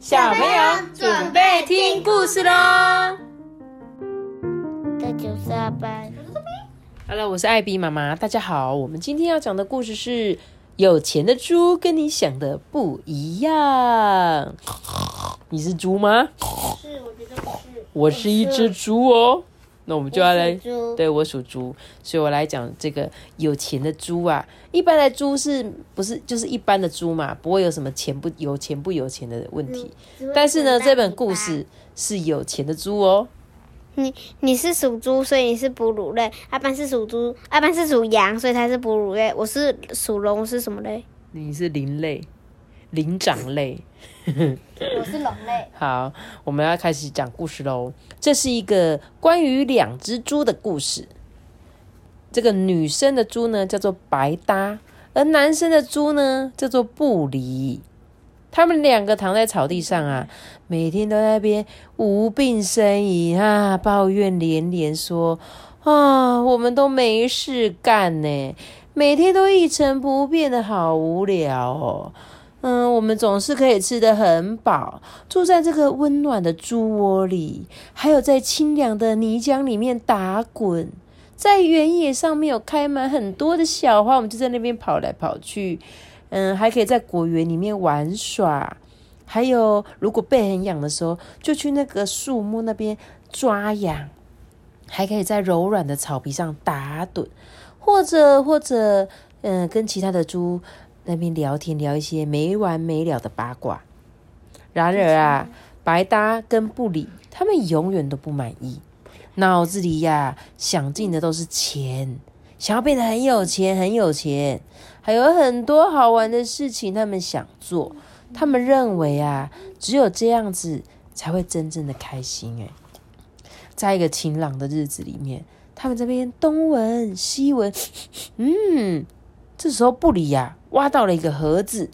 小朋友准备听故事喽。这就是阿班。Hello，我是艾比妈妈，大家好。我们今天要讲的故事是：有钱的猪跟你想的不一样。你是猪吗？是，我觉得不是。我是一只猪哦。那我们就要来对我属猪，所以我来讲这个有钱的猪啊。一般的猪是不是就是一般的猪嘛，不会有什么钱不有钱不有钱的问题。但是呢，这本故事是有钱的猪哦。你你是属猪，所以你是哺乳类；阿班是属猪，阿班是属羊，所以他是哺乳类。我是属龙，是什么类？你是灵类，灵长类。我是龙类。好，我们要开始讲故事喽。这是一个关于两只猪的故事。这个女生的猪呢叫做白搭，而男生的猪呢叫做布里。他们两个躺在草地上啊，每天都在那边无病呻吟啊，抱怨连连，说啊，我们都没事干呢，每天都一成不变的好无聊哦。嗯，我们总是可以吃得很饱，住在这个温暖的猪窝里，还有在清凉的泥浆里面打滚，在原野上面有开满很多的小花，我们就在那边跑来跑去。嗯，还可以在果园里面玩耍，还有如果背很痒的时候，就去那个树木那边抓痒，还可以在柔软的草皮上打盹，或者或者嗯，跟其他的猪。那边聊天，聊一些没完没了的八卦。然而啊，白搭跟布里他们永远都不满意，脑子里呀想尽的都是钱，想要变得很有钱，很有钱，还有很多好玩的事情他们想做。他们认为啊，只有这样子才会真正的开心。哎，在一个晴朗的日子里面，他们这边东闻西闻，嗯。这时候，布里呀、挖到了一个盒子，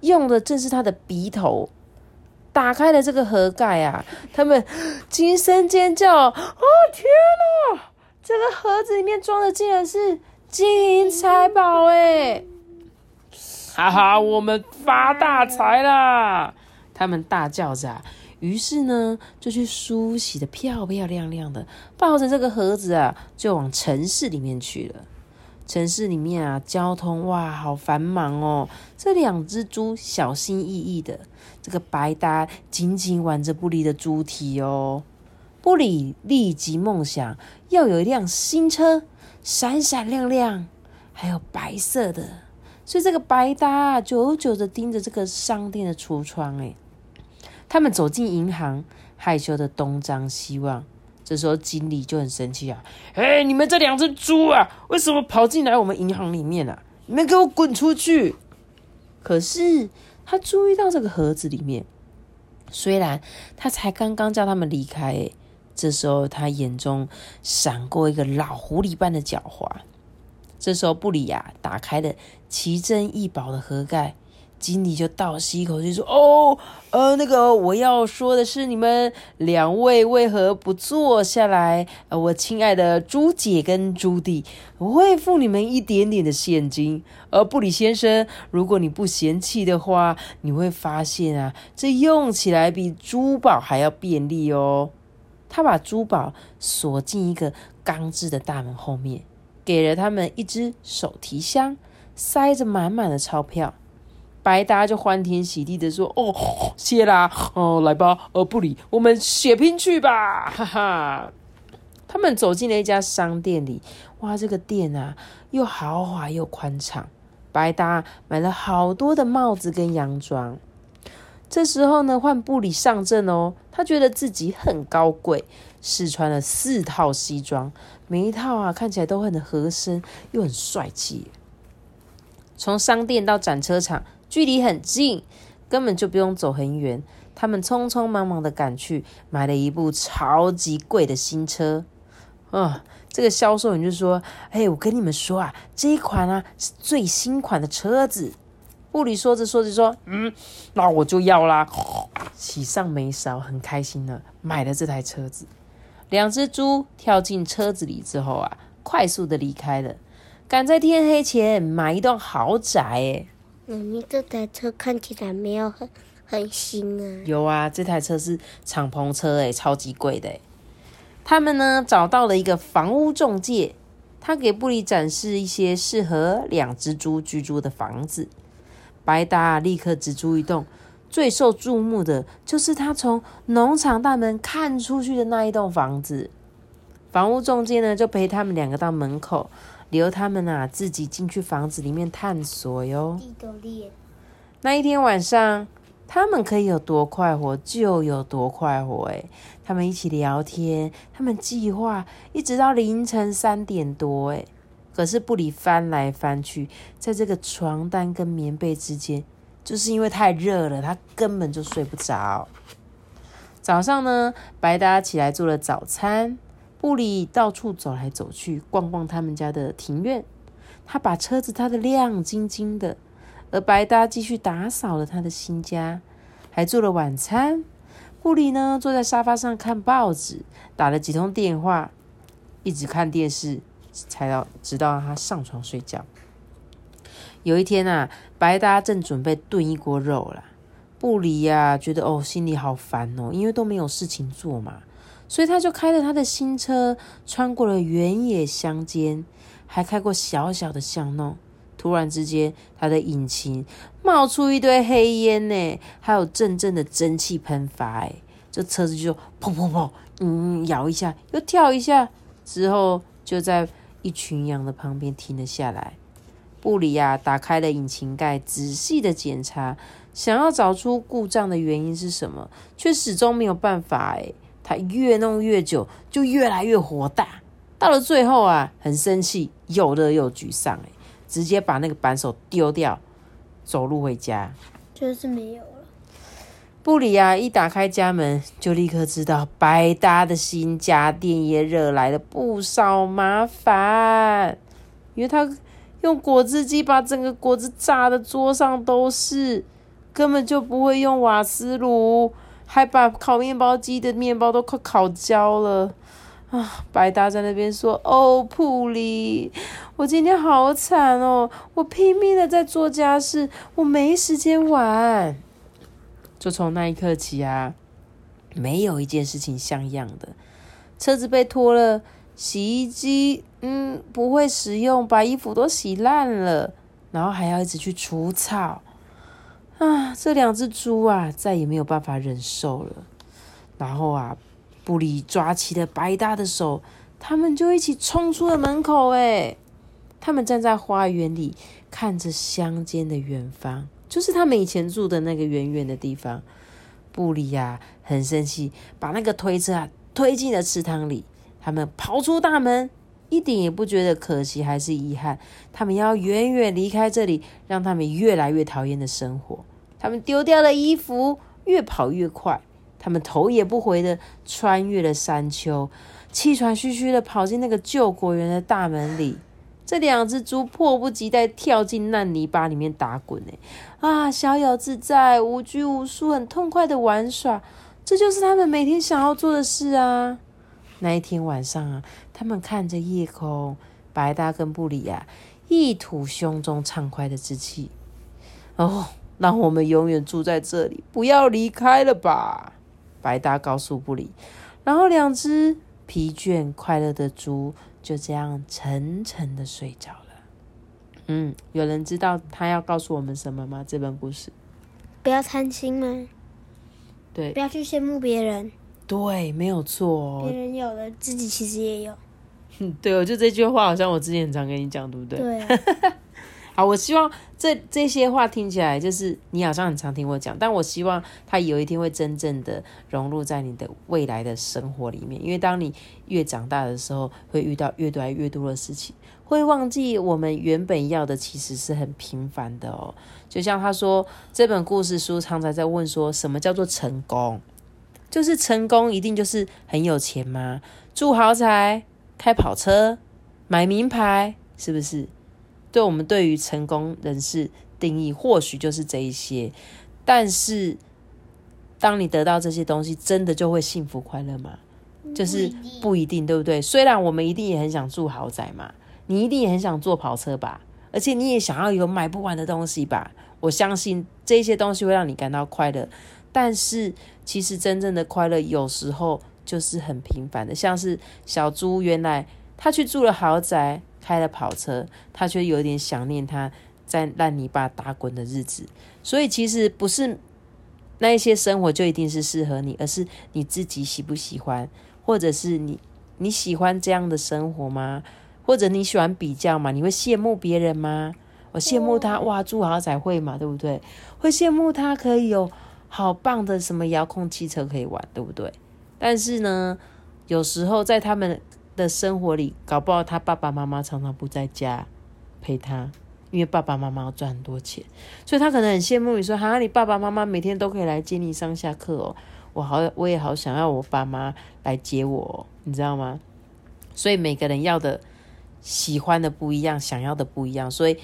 用的正是他的鼻头。打开了这个盒盖啊，他们惊声尖叫：“哦天哪！这个盒子里面装的竟然是金银财宝哎！哈哈，我们发大财啦！”他们大叫着、啊，于是呢，就去梳洗的漂漂亮亮的，抱着这个盒子啊，就往城市里面去了。城市里面啊，交通哇，好繁忙哦。这两只猪小心翼翼的，这个白搭紧紧挽着布里的猪蹄哦。布里立即梦想要有一辆新车，闪闪亮亮，还有白色的。所以这个白搭，久久的盯着这个商店的橱窗。哎，他们走进银行，害羞的东张西望。这时候经理就很生气啊！哎，你们这两只猪啊，为什么跑进来我们银行里面啊？你们给我滚出去！可是他注意到这个盒子里面，虽然他才刚刚叫他们离开，哎，这时候他眼中闪过一个老狐狸般的狡猾。这时候布里亚打开了奇珍异宝的盒盖。经理就倒吸一口气说：“哦，呃，那个我要说的是，你们两位为何不坐下来？呃，我亲爱的朱姐跟朱弟，我会付你们一点点的现金。而布里先生，如果你不嫌弃的话，你会发现啊，这用起来比珠宝还要便利哦。”他把珠宝锁进一个钢制的大门后面，给了他们一只手提箱，塞着满满的钞票。白搭就欢天喜地的说：“哦，谢啦，哦，来吧，呃，布里，我们血拼去吧，哈哈。”他们走进了一家商店里，哇，这个店啊，又豪华又宽敞。白搭买了好多的帽子跟洋装。这时候呢，换布里上阵哦，他觉得自己很高贵，试穿了四套西装，每一套啊看起来都很合身，又很帅气。从商店到展车场。距离很近，根本就不用走很远。他们匆匆忙忙的赶去，买了一部超级贵的新车。啊，这个销售员就说：“哎，我跟你们说啊，这一款啊是最新款的车子。”布里说着说着说：“嗯，那我就要啦。”喜上眉梢，很开心的买了这台车子。两只猪跳进车子里之后啊，快速的离开了，赶在天黑前买一栋豪宅。哎。妈咪，这台车看起来没有很很新啊。有啊，这台车是敞篷车，诶，超级贵的。他们呢找到了一个房屋中介，他给布里展示一些适合两只猪居住的房子。白达立刻只租一栋，最受注目的就是他从农场大门看出去的那一栋房子。房屋中介呢就陪他们两个到门口，留他们啊自己进去房子里面探索哟。那一天晚上，他们可以有多快活就有多快活。诶，他们一起聊天，他们计划一直到凌晨三点多。诶，可是布里翻来翻去，在这个床单跟棉被之间，就是因为太热了，他根本就睡不着。早上呢，白达起来做了早餐。布里到处走来走去，逛逛他们家的庭院。他把车子擦得亮晶晶的，而白搭继续打扫了他的新家，还做了晚餐。布里呢，坐在沙发上看报纸，打了几通电话，一直看电视，才到直到他上床睡觉。有一天啊，白搭正准备炖一锅肉了，布里呀，觉得哦，心里好烦哦，因为都没有事情做嘛。所以他就开了他的新车，穿过了原野乡间，还开过小小的巷弄。突然之间，他的引擎冒出一堆黑烟呢，还有阵阵的蒸汽喷发。哎，这车子就砰砰砰，嗯，摇一下，又跳一下，之后就在一群羊的旁边停了下来。布里亚打开了引擎盖，仔细的检查，想要找出故障的原因是什么，却始终没有办法。哎。他越弄越久，就越来越火大。到了最后啊，很生气，又热又沮丧，哎，直接把那个扳手丢掉，走路回家。就是没有了。布里亚一打开家门，就立刻知道白搭的新家电也惹来了不少麻烦，因为他用果汁机把整个果汁榨的桌上都是，根本就不会用瓦斯炉。还把烤面包机的面包都快烤焦了啊！白搭在那边说：“哦，普里，我今天好惨哦！我拼命的在做家事，我没时间玩。”就从那一刻起啊，没有一件事情像样的。车子被拖了，洗衣机嗯不会使用，把衣服都洗烂了，然后还要一直去除草。啊，这两只猪啊，再也没有办法忍受了。然后啊，布里抓起了白搭的手，他们就一起冲出了门口。哎，他们站在花园里，看着乡间的远方，就是他们以前住的那个远远的地方。布里呀，很生气，把那个推车啊推进了池塘里。他们跑出大门，一点也不觉得可惜还是遗憾。他们要远远离开这里，让他们越来越讨厌的生活。他们丢掉了衣服，越跑越快。他们头也不回的穿越了山丘，气喘吁吁的跑进那个救国园的大门里。这两只猪迫不及待跳进烂泥巴里面打滚，呢，啊，逍遥自在，无拘无束，很痛快的玩耍。这就是他们每天想要做的事啊。那一天晚上啊，他们看着夜空，白搭跟布里亚一吐胸中畅快的之气。哦。让我们永远住在这里，不要离开了吧？白搭告诉布里，然后两只疲倦快乐的猪就这样沉沉的睡着了。嗯，有人知道他要告诉我们什么吗？这本故事不要贪心吗？对，不要去羡慕别人。对，没有错。别人有的，自己其实也有。嗯，对，我就这句话，好像我之前很常跟你讲，对不对？对。好，我希望这这些话听起来就是你好像很常听我讲，但我希望它有一天会真正的融入在你的未来的生活里面。因为当你越长大的时候，会遇到越来越多的事情，会忘记我们原本要的其实是很平凡的哦。就像他说，这本故事书常常在问说什么叫做成功？就是成功一定就是很有钱吗？住豪宅、开跑车、买名牌，是不是？对我们对于成功人士定义，或许就是这一些。但是，当你得到这些东西，真的就会幸福快乐吗？就是不一定，对不对？虽然我们一定也很想住豪宅嘛，你一定也很想坐跑车吧，而且你也想要有买不完的东西吧。我相信这些东西会让你感到快乐，但是其实真正的快乐有时候就是很平凡的，像是小猪原来他去住了豪宅，开了跑车，他却有点想念他在烂泥巴打滚的日子，所以其实不是那一些生活就一定是适合你，而是你自己喜不喜欢，或者是你你喜欢这样的生活吗？或者你喜欢比较吗？你会羡慕别人吗？我羡慕他哇，住豪宅会嘛，对不对？会羡慕他可以有好棒的什么遥控汽车可以玩，对不对？但是呢，有时候在他们的生活里，搞不好他爸爸妈妈常常不在家陪他，因为爸爸妈妈要赚很多钱，所以他可能很羡慕你说，哈，你爸爸妈妈每天都可以来接你上下课哦，我好，我也好想要我爸妈来接我，你知道吗？所以每个人要的、喜欢的不一样，想要的不一样，所以。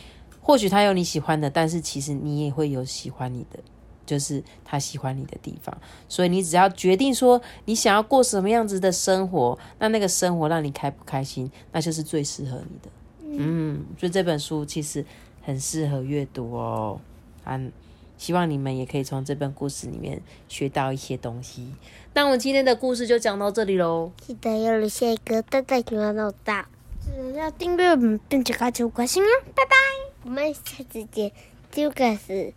或许他有你喜欢的，但是其实你也会有喜欢你的，就是他喜欢你的地方。所以你只要决定说你想要过什么样子的生活，那那个生活让你开不开心，那就是最适合你的。嗯，所以这本书其实很适合阅读哦。嗯，希望你们也可以从这本故事里面学到一些东西。那我今天的故事就讲到这里喽。记得要留下一个大大的脑袋，记得要订阅并且开启五颗星哦。拜拜。我们下次见，就开始，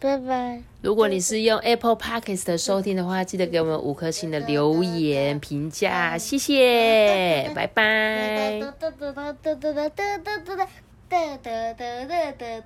拜拜。如果你是用 Apple Podcast 收听的话，记得给我们五颗星的留言评价，谢谢，拜拜。